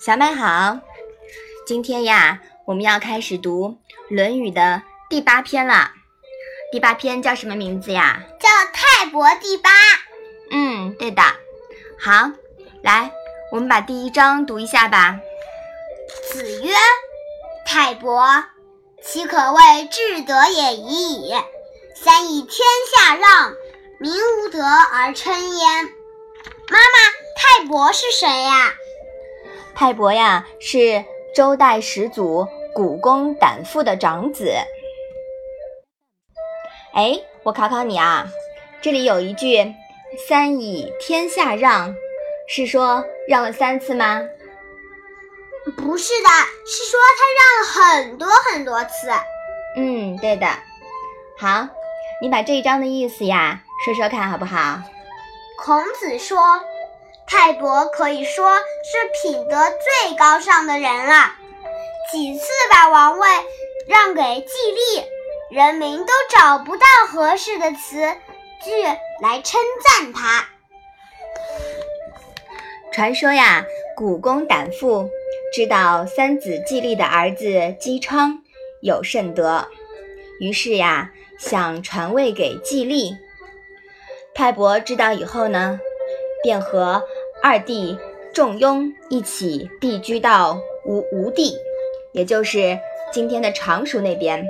小麦好，今天呀，我们要开始读《论语》的第八篇了。第八篇叫什么名字呀？叫《泰伯第八》。嗯，对的。好，来，我们把第一章读一下吧。子曰：“泰伯，其可谓至德也已矣。三以天下让，民无德而称焉。”妈妈，泰伯是谁呀？泰伯呀，是周代始祖古公胆父的长子。哎，我考考你啊，这里有一句“三以天下让”，是说让了三次吗？不是的，是说他让了很多很多次。嗯，对的。好，你把这一章的意思呀说说看好不好？孔子说。泰伯可以说是品德最高尚的人了，几次把王位让给季历，人民都找不到合适的词句来称赞他。传说呀，古公胆父知道三子季历的儿子姬昌有甚德，于是呀，想传位给季历。泰伯知道以后呢，便和。二弟仲雍一起避居到吴吴地，也就是今天的常熟那边。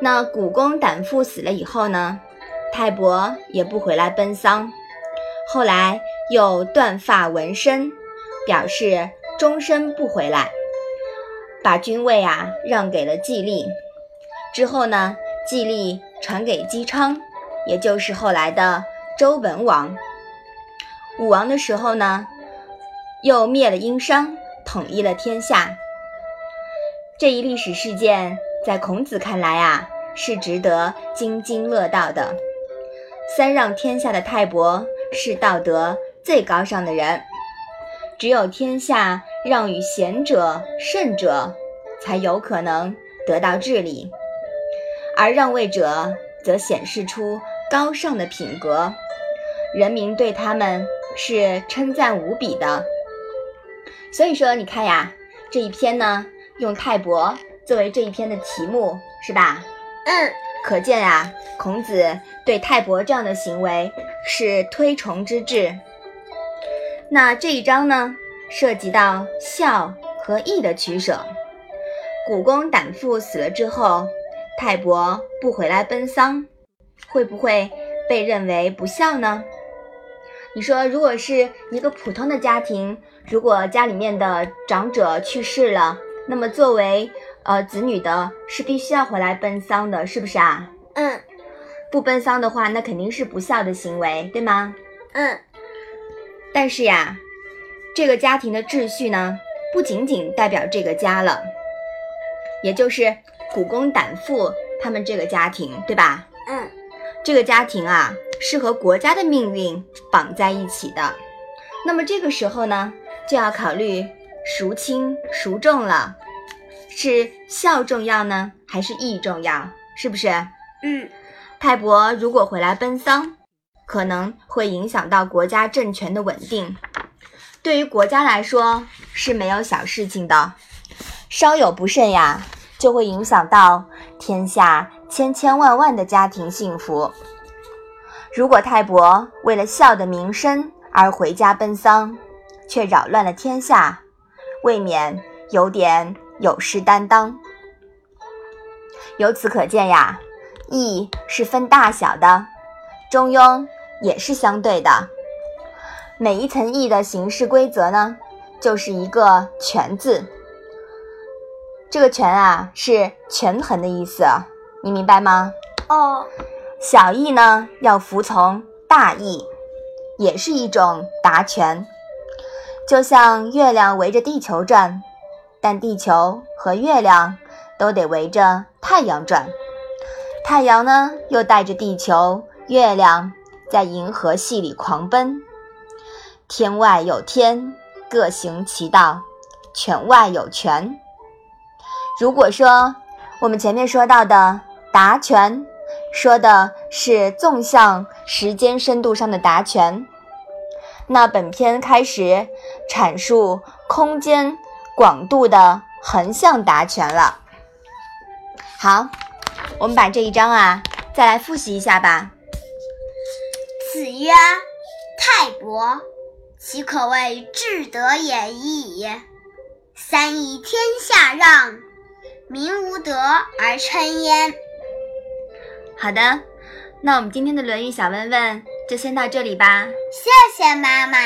那古公胆父死了以后呢，泰伯也不回来奔丧，后来又断发纹身，表示终身不回来，把君位啊让给了季历。之后呢，季历传给姬昌，也就是后来的周文王。武王的时候呢，又灭了殷商，统一了天下。这一历史事件，在孔子看来啊，是值得津津乐道的。三让天下的泰伯是道德最高尚的人，只有天下让与贤者、圣者，才有可能得到治理，而让位者则显示出高尚的品格，人民对他们。是称赞无比的，所以说你看呀，这一篇呢用泰伯作为这一篇的题目，是吧？嗯，可见啊，孔子对泰伯这样的行为是推崇之至。那这一章呢，涉及到孝和义的取舍。古公胆父死了之后，泰伯不回来奔丧，会不会被认为不孝呢？你说，如果是一个普通的家庭，如果家里面的长者去世了，那么作为呃子女的，是必须要回来奔丧的，是不是啊？嗯，不奔丧的话，那肯定是不孝的行为，对吗？嗯。但是呀，这个家庭的秩序呢，不仅仅代表这个家了，也就是古公胆父他们这个家庭，对吧？嗯。这个家庭啊。是和国家的命运绑在一起的，那么这个时候呢，就要考虑孰轻孰重了，是孝重要呢，还是义重要？是不是？嗯，泰伯如果回来奔丧，可能会影响到国家政权的稳定，对于国家来说是没有小事情的，稍有不慎呀，就会影响到天下千千万万的家庭幸福。如果泰伯为了孝的名声而回家奔丧，却扰乱了天下，未免有点有失担当。由此可见呀，义是分大小的，中庸也是相对的。每一层义的行事规则呢，就是一个全字。这个权啊，是权衡的意思，你明白吗？哦。小义呢，要服从大义，也是一种达权。就像月亮围着地球转，但地球和月亮都得围着太阳转。太阳呢，又带着地球、月亮在银河系里狂奔。天外有天，各行其道；权外有权。如果说我们前面说到的达权，说的是纵向时间深度上的达权。那本篇开始阐述空间广度的横向达权了。好，我们把这一章啊再来复习一下吧。子曰：“泰伯，其可谓至德也已也。三以天下让，民无德而称焉。”好的，那我们今天的《论语》小问问就先到这里吧。谢谢妈妈。